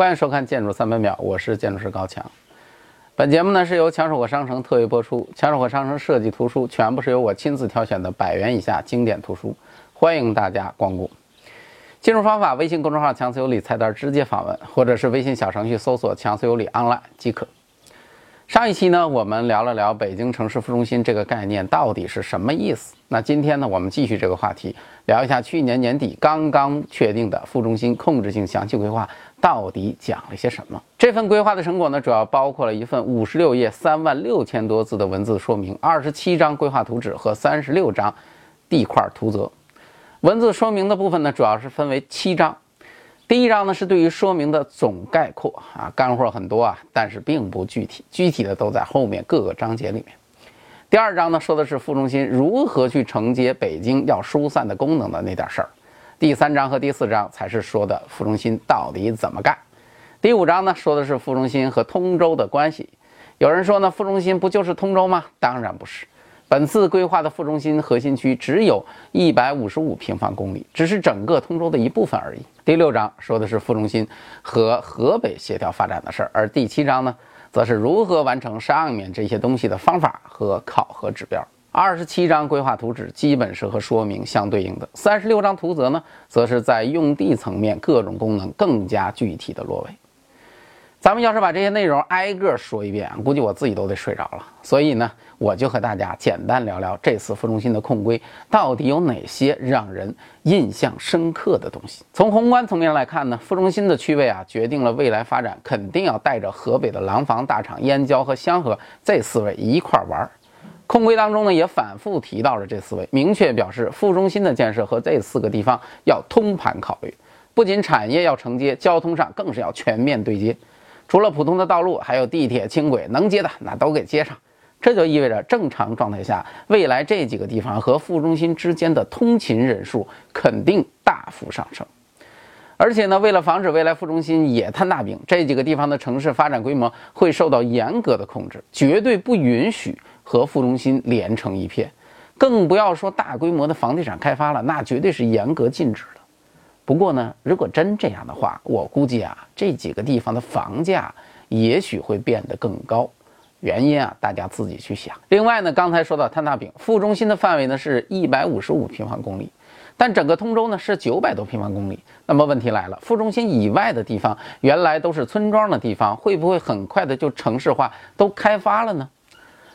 欢迎收看《建筑三百秒》，我是建筑师高强。本节目呢是由强手火商城特约播出，强手火商城设计图书全部是由我亲自挑选的百元以下经典图书，欢迎大家光顾。进入方法：微信公众号“强词有理”菜单直接访问，或者是微信小程序搜索“强词有理 online” 即可。上一期呢，我们聊了聊北京城市副中心这个概念到底是什么意思。那今天呢，我们继续这个话题，聊一下去年年底刚刚确定的副中心控制性详细规划到底讲了些什么。这份规划的成果呢，主要包括了一份五十六页、三万六千多字的文字说明，二十七张规划图纸和三十六张地块图则。文字说明的部分呢，主要是分为七章。第一章呢是对于说明的总概括啊，干货很多啊，但是并不具体，具体的都在后面各个章节里面。第二章呢说的是副中心如何去承接北京要疏散的功能的那点事儿。第三章和第四章才是说的副中心到底怎么干。第五章呢说的是副中心和通州的关系。有人说呢，副中心不就是通州吗？当然不是。本次规划的副中心核心区只有一百五十五平方公里，只是整个通州的一部分而已。第六章说的是副中心和河北协调发展的事儿，而第七章呢，则是如何完成上面这些东西的方法和考核指标。二十七张规划图纸基本是和说明相对应的，三十六张图则呢，则是在用地层面各种功能更加具体的落位。咱们要是把这些内容挨个说一遍，估计我自己都得睡着了。所以呢，我就和大家简单聊聊这次副中心的控规到底有哪些让人印象深刻的东西。从宏观层面来看呢，副中心的区位啊，决定了未来发展肯定要带着河北的廊坊、大厂、燕郊和香河这四位一块儿玩儿。控规当中呢，也反复提到了这四位，明确表示副中心的建设和这四个地方要通盘考虑，不仅产业要承接，交通上更是要全面对接。除了普通的道路，还有地铁、轻轨，能接的那都给接上。这就意味着正常状态下，未来这几个地方和副中心之间的通勤人数肯定大幅上升。而且呢，为了防止未来副中心也摊大饼，这几个地方的城市发展规模会受到严格的控制，绝对不允许和副中心连成一片，更不要说大规模的房地产开发了，那绝对是严格禁止的。不过呢，如果真这样的话，我估计啊，这几个地方的房价也许会变得更高。原因啊，大家自己去想。另外呢，刚才说到摊大饼，副中心的范围呢是一百五十五平方公里，但整个通州呢是九百多平方公里。那么问题来了，副中心以外的地方，原来都是村庄的地方，会不会很快的就城市化都开发了呢？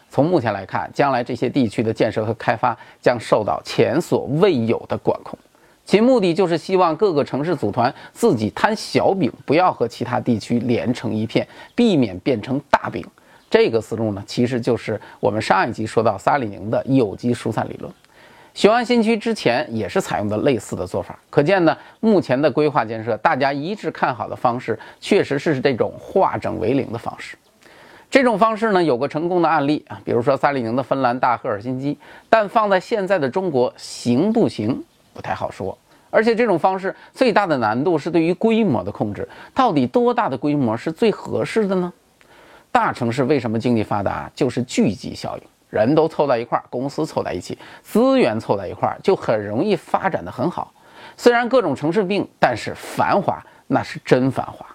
从目前来看，将来这些地区的建设和开发将受到前所未有的管控。其目的就是希望各个城市组团自己摊小饼，不要和其他地区连成一片，避免变成大饼。这个思路呢，其实就是我们上一集说到萨里宁的有机疏散理论。雄安新区之前也是采用的类似的做法。可见呢，目前的规划建设，大家一致看好的方式，确实是这种化整为零的方式。这种方式呢，有个成功的案例啊，比如说萨里宁的芬兰大赫尔辛基，但放在现在的中国行不行？不太好说，而且这种方式最大的难度是对于规模的控制，到底多大的规模是最合适的呢？大城市为什么经济发达？就是聚集效应，人都凑在一块儿，公司凑在一起，资源凑在一块儿，就很容易发展的很好。虽然各种城市病，但是繁华那是真繁华。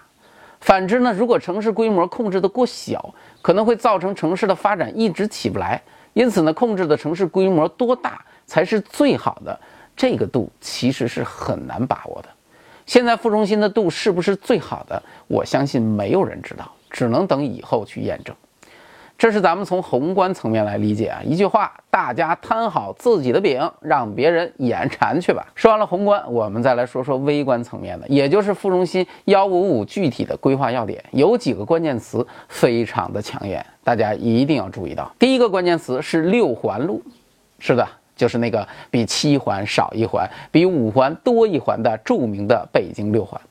反之呢，如果城市规模控制的过小，可能会造成城市的发展一直起不来。因此呢，控制的城市规模多大才是最好的？这个度其实是很难把握的。现在副中心的度是不是最好的？我相信没有人知道，只能等以后去验证。这是咱们从宏观层面来理解啊。一句话，大家摊好自己的饼，让别人眼馋去吧。说完了宏观，我们再来说说微观层面的，也就是副中心幺五五具体的规划要点，有几个关键词非常的抢眼，大家一定要注意到。第一个关键词是六环路，是的。就是那个比七环少一环，比五环多一环的著名的北京六环。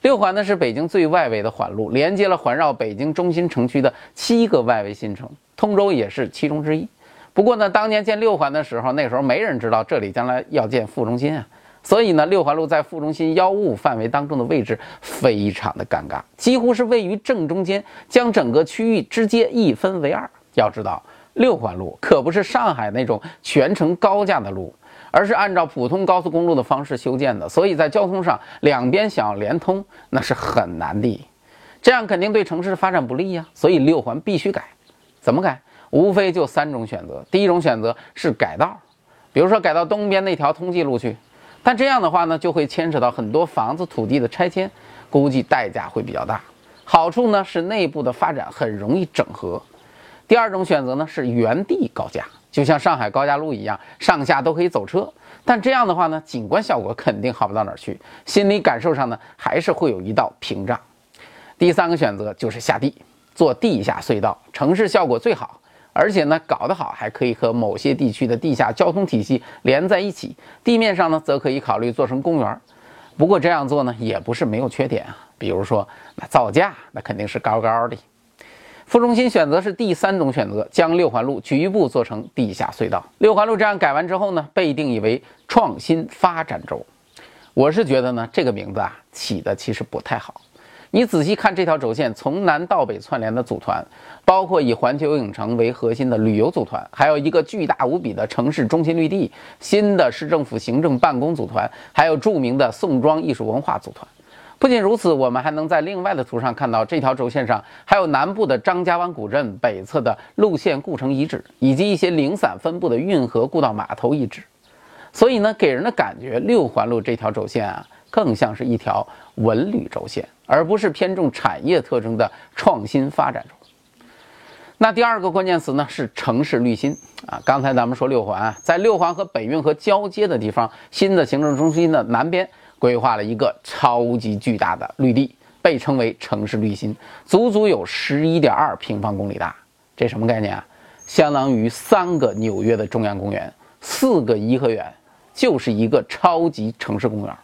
六环呢是北京最外围的环路，连接了环绕北京中心城区的七个外围新城，通州也是其中之一。不过呢，当年建六环的时候，那时候没人知道这里将来要建副中心啊，所以呢，六环路在副中心幺五五范围当中的位置非常的尴尬，几乎是位于正中间，将整个区域直接一分为二。要知道。六环路可不是上海那种全程高架的路，而是按照普通高速公路的方式修建的，所以在交通上两边想要连通那是很难的。这样肯定对城市发展不利呀。所以六环必须改，怎么改？无非就三种选择。第一种选择是改道，比如说改到东边那条通济路去，但这样的话呢，就会牵扯到很多房子土地的拆迁，估计代价会比较大。好处呢是内部的发展很容易整合。第二种选择呢是原地高架，就像上海高架路一样，上下都可以走车。但这样的话呢，景观效果肯定好不到哪儿去，心理感受上呢，还是会有一道屏障。第三个选择就是下地做地下隧道，城市效果最好，而且呢，搞得好还可以和某些地区的地下交通体系连在一起。地面上呢，则可以考虑做成公园。不过这样做呢，也不是没有缺点啊，比如说那造价，那肯定是高高的。副中心选择是第三种选择，将六环路局部做成地下隧道。六环路这样改完之后呢，被定义为创新发展轴。我是觉得呢，这个名字啊起的其实不太好。你仔细看这条轴线从南到北串联的组团，包括以环球影城为核心的旅游组团，还有一个巨大无比的城市中心绿地、新的市政府行政办公组团，还有著名的宋庄艺术文化组团。不仅如此，我们还能在另外的图上看到，这条轴线上还有南部的张家湾古镇、北侧的路线故城遗址，以及一些零散分布的运河故道码头遗址。所以呢，给人的感觉，六环路这条轴线啊，更像是一条文旅轴线，而不是偏重产业特征的创新发展轴。那第二个关键词呢，是城市绿心啊。刚才咱们说六环，在六环和北运河交接的地方，新的行政中心的南边。规划了一个超级巨大的绿地，被称为城市绿心，足足有十一点二平方公里大。这什么概念啊？相当于三个纽约的中央公园，四个颐和园，就是一个超级城市公园。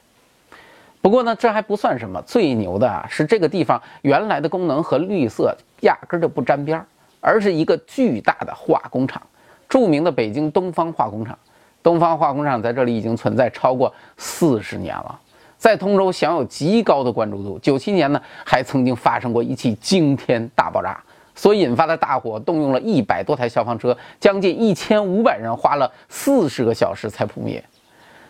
不过呢，这还不算什么，最牛的啊是这个地方原来的功能和绿色压根就不沾边儿，而是一个巨大的化工厂，著名的北京东方化工厂。东方化工厂在这里已经存在超过四十年了。在通州享有极高的关注度。九七年呢，还曾经发生过一起惊天大爆炸，所引发的大火动用了一百多台消防车，将近一千五百人，花了四十个小时才扑灭。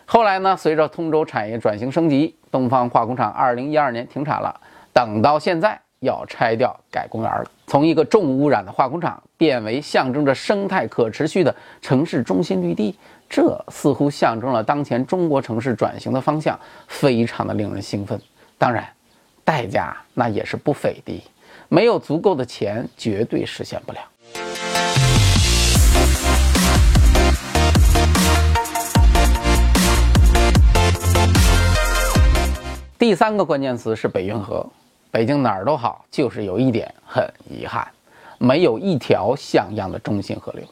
后来呢，随着通州产业转型升级，东方化工厂二零一二年停产了。等到现在要拆掉改公园了，从一个重污染的化工厂变为象征着生态可持续的城市中心绿地。这似乎象征了当前中国城市转型的方向，非常的令人兴奋。当然，代价那也是不菲的，没有足够的钱，绝对实现不了。第三个关键词是北运河。北京哪儿都好，就是有一点很遗憾，没有一条像样的中心河流。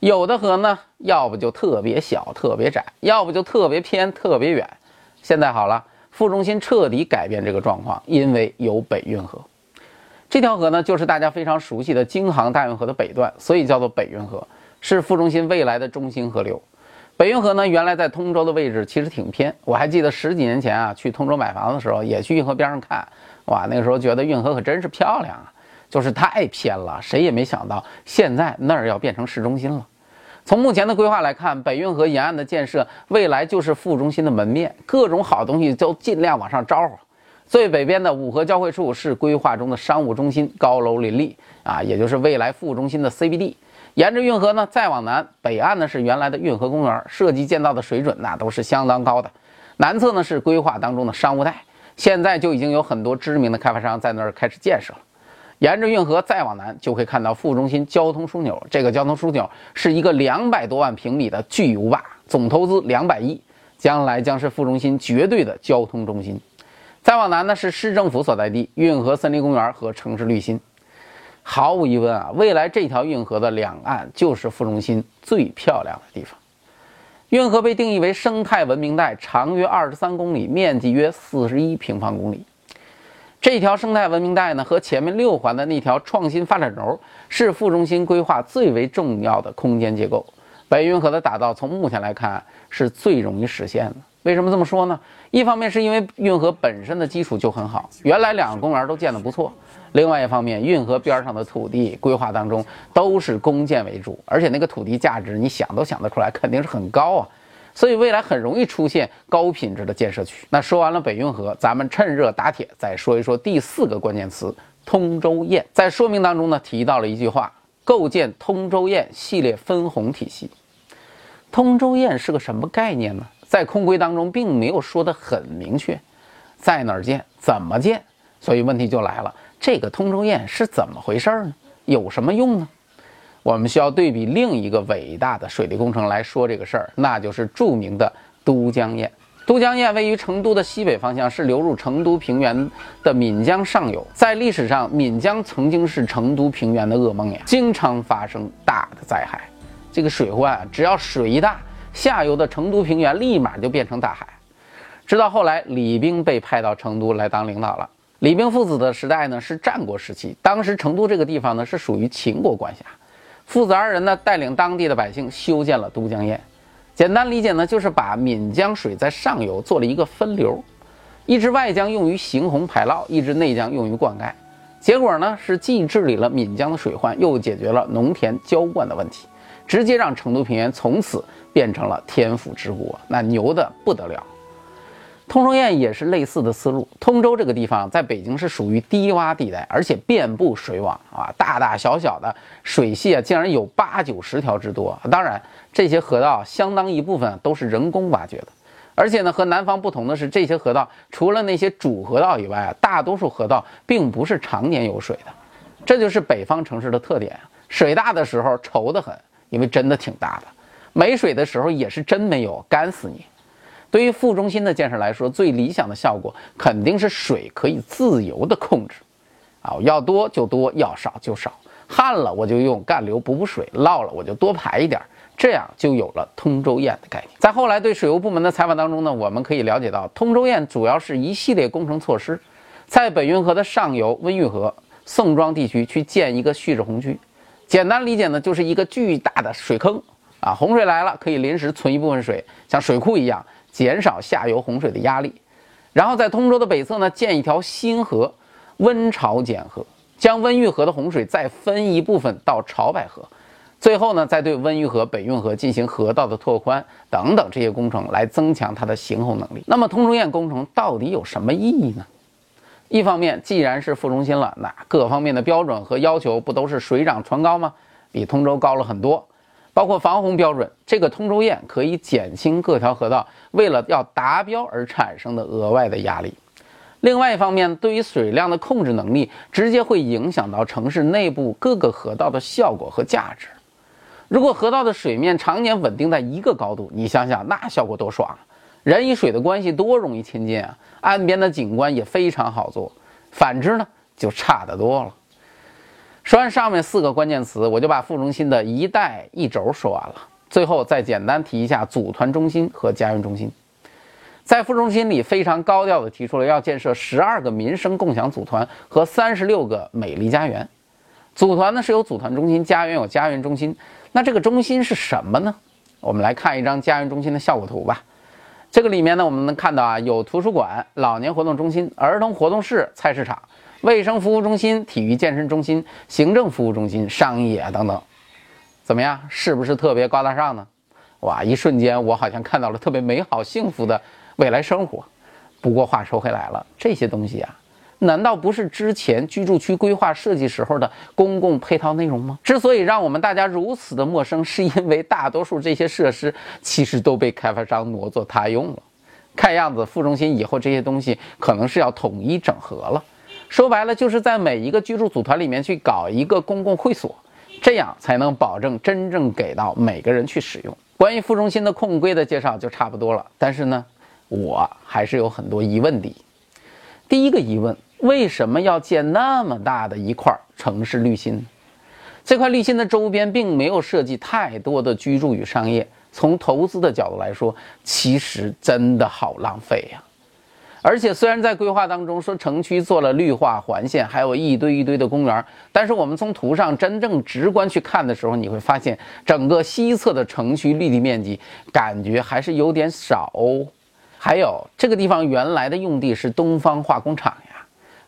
有的河呢，要不就特别小、特别窄，要不就特别偏、特别远。现在好了，副中心彻底改变这个状况，因为有北运河。这条河呢，就是大家非常熟悉的京杭大运河的北段，所以叫做北运河，是副中心未来的中心河流。北运河呢，原来在通州的位置其实挺偏，我还记得十几年前啊，去通州买房的时候，也去运河边上看，哇，那个时候觉得运河可真是漂亮啊。就是太偏了，谁也没想到现在那儿要变成市中心了。从目前的规划来看，北运河沿岸的建设未来就是副中心的门面，各种好东西都尽量往上招呼。最北边的五河交汇处是规划中的商务中心，高楼林立啊，也就是未来副中心的 CBD。沿着运河呢，再往南，北岸呢是原来的运河公园，设计建造的水准那都是相当高的。南侧呢是规划当中的商务带，现在就已经有很多知名的开发商在那儿开始建设了。沿着运河再往南，就会看到副中心交通枢纽。这个交通枢纽是一个两百多万平米的巨无霸，总投资两百亿，将来将是副中心绝对的交通中心。再往南呢，是市政府所在地运河森林公园和城市绿心。毫无疑问啊，未来这条运河的两岸就是副中心最漂亮的地方。运河被定义为生态文明带，长约二十三公里，面积约四十一平方公里。这条生态文明带呢，和前面六环的那条创新发展轴，是副中心规划最为重要的空间结构。北运河的打造，从目前来看是最容易实现的。为什么这么说呢？一方面是因为运河本身的基础就很好，原来两个公园都建得不错；另外一方面，运河边上的土地规划当中都是公建为主，而且那个土地价值，你想都想得出来，肯定是很高啊。所以未来很容易出现高品质的建设区。那说完了北运河，咱们趁热打铁，再说一说第四个关键词：通州堰。在说明当中呢，提到了一句话：构建通州堰系列分红体系。通州堰是个什么概念呢？在空规当中并没有说得很明确，在哪儿建，怎么建？所以问题就来了，这个通州堰是怎么回事呢？有什么用呢？我们需要对比另一个伟大的水利工程来说这个事儿，那就是著名的都江堰。都江堰位于成都的西北方向，是流入成都平原的岷江上游。在历史上，岷江曾经是成都平原的噩梦呀，经常发生大的灾害。这个水患，只要水一大，下游的成都平原立马就变成大海。直到后来，李冰被派到成都来当领导了。李冰父子的时代呢，是战国时期，当时成都这个地方呢，是属于秦国管辖。父子二人呢，带领当地的百姓修建了都江堰。简单理解呢，就是把岷江水在上游做了一个分流，一支外江用于行洪排涝，一支内江用于灌溉。结果呢，是既治理了岷江的水患，又解决了农田浇灌的问题，直接让成都平原从此变成了天府之国，那牛的不得了。通州堰也是类似的思路。通州这个地方在北京是属于低洼地带，而且遍布水网啊，大大小小的水系啊，竟然有八九十条之多。当然，这些河道相当一部分都是人工挖掘的，而且呢，和南方不同的是，这些河道除了那些主河道以外啊，大多数河道并不是常年有水的。这就是北方城市的特点：水大的时候稠得很，因为真的挺大的；没水的时候也是真没有，干死你。对于副中心的建设来说，最理想的效果肯定是水可以自由的控制，啊，要多就多，要少就少。旱了我就用干流补补水，涝了我就多排一点，这样就有了通州堰的概念。在后来对水务部门的采访当中呢，我们可以了解到，通州堰主要是一系列工程措施，在本运河的上游温榆河、宋庄地区去建一个蓄滞洪区。简单理解呢，就是一个巨大的水坑，啊，洪水来了可以临时存一部分水，像水库一样。减少下游洪水的压力，然后在通州的北侧呢建一条新河温潮减河，将温榆河的洪水再分一部分到潮白河，最后呢再对温榆河、北运河进行河道的拓宽等等这些工程来增强它的行洪能力。那么通州堰工程到底有什么意义呢？一方面，既然是副中心了，那各方面的标准和要求不都是水涨船高吗？比通州高了很多。包括防洪标准，这个通州堰可以减轻各条河道为了要达标而产生的额外的压力。另外一方面，对于水量的控制能力，直接会影响到城市内部各个河道的效果和价值。如果河道的水面常年稳定在一个高度，你想想那效果多爽！人与水的关系多容易亲近啊，岸边的景观也非常好做。反之呢，就差得多了。说完上面四个关键词，我就把副中心的一带一轴说完了。最后再简单提一下组团中心和家园中心。在副中心里，非常高调地提出了要建设十二个民生共享组团和三十六个美丽家园。组团呢是有组团中心，家园有家园中心。那这个中心是什么呢？我们来看一张家园中心的效果图吧。这个里面呢，我们能看到啊，有图书馆、老年活动中心、儿童活动室、菜市场。卫生服务中心、体育健身中心、行政服务中心、商业等等，怎么样？是不是特别高大上呢？哇！一瞬间，我好像看到了特别美好、幸福的未来生活。不过话说回来了，这些东西啊，难道不是之前居住区规划设计时候的公共配套内容吗？之所以让我们大家如此的陌生，是因为大多数这些设施其实都被开发商挪作他用了。看样子，副中心以后这些东西可能是要统一整合了。说白了，就是在每一个居住组团里面去搞一个公共会所，这样才能保证真正给到每个人去使用。关于副中心的控规的介绍就差不多了，但是呢，我还是有很多疑问的。第一个疑问，为什么要建那么大的一块城市绿心？这块绿心的周边并没有设计太多的居住与商业，从投资的角度来说，其实真的好浪费呀。而且虽然在规划当中说城区做了绿化环线，还有一堆一堆的公园，但是我们从图上真正直观去看的时候，你会发现整个西侧的城区绿地面积感觉还是有点少哦。还有这个地方原来的用地是东方化工厂呀，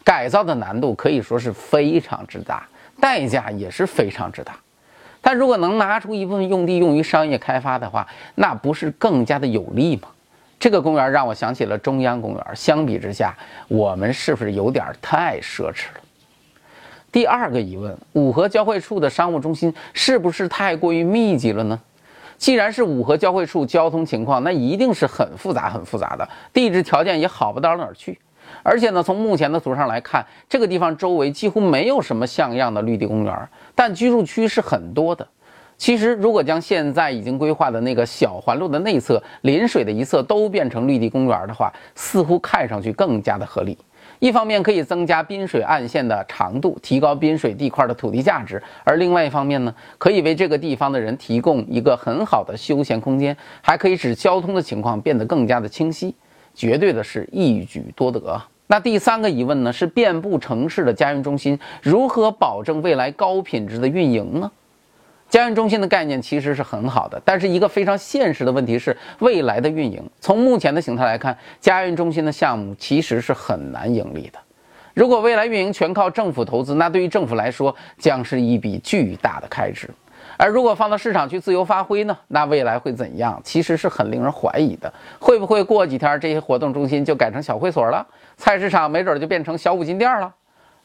改造的难度可以说是非常之大，代价也是非常之大。但如果能拿出一部分用地用于商业开发的话，那不是更加的有利吗？这个公园让我想起了中央公园，相比之下，我们是不是有点太奢侈了？第二个疑问：五河交汇处的商务中心是不是太过于密集了呢？既然是五河交汇处，交通情况那一定是很复杂、很复杂的，地质条件也好不到哪儿去。而且呢，从目前的图上来看，这个地方周围几乎没有什么像样的绿地公园，但居住区是很多的。其实，如果将现在已经规划的那个小环路的内侧、临水的一侧都变成绿地公园的话，似乎看上去更加的合理。一方面可以增加滨水岸线的长度，提高滨水地块的土地价值；而另外一方面呢，可以为这个地方的人提供一个很好的休闲空间，还可以使交通的情况变得更加的清晰。绝对的是一举多得。那第三个疑问呢？是遍布城市的家运中心如何保证未来高品质的运营呢？家运中心的概念其实是很好的，但是一个非常现实的问题是未来的运营。从目前的形态来看，家运中心的项目其实是很难盈利的。如果未来运营全靠政府投资，那对于政府来说将是一笔巨大的开支。而如果放到市场去自由发挥呢？那未来会怎样？其实是很令人怀疑的。会不会过几天这些活动中心就改成小会所了？菜市场没准就变成小五金店了？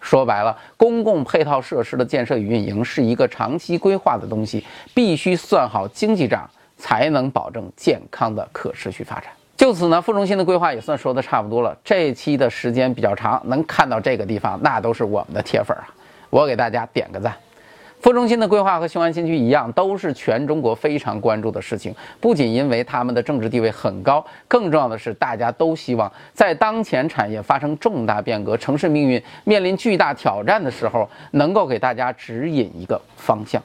说白了，公共配套设施的建设与运营是一个长期规划的东西，必须算好经济账，才能保证健康的可持续发展。就此呢，副中心的规划也算说的差不多了。这期的时间比较长，能看到这个地方，那都是我们的铁粉啊！我给大家点个赞。副中心的规划和雄安新区一样，都是全中国非常关注的事情。不仅因为他们的政治地位很高，更重要的是，大家都希望在当前产业发生重大变革、城市命运面临巨大挑战的时候，能够给大家指引一个方向。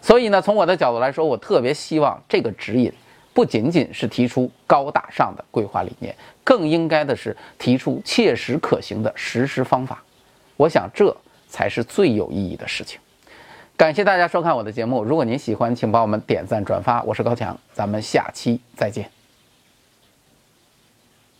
所以呢，从我的角度来说，我特别希望这个指引不仅仅是提出高大上的规划理念，更应该的是提出切实可行的实施方法。我想，这才是最有意义的事情。感谢大家收看我的节目。如果您喜欢，请帮我们点赞转发。我是高强，咱们下期再见。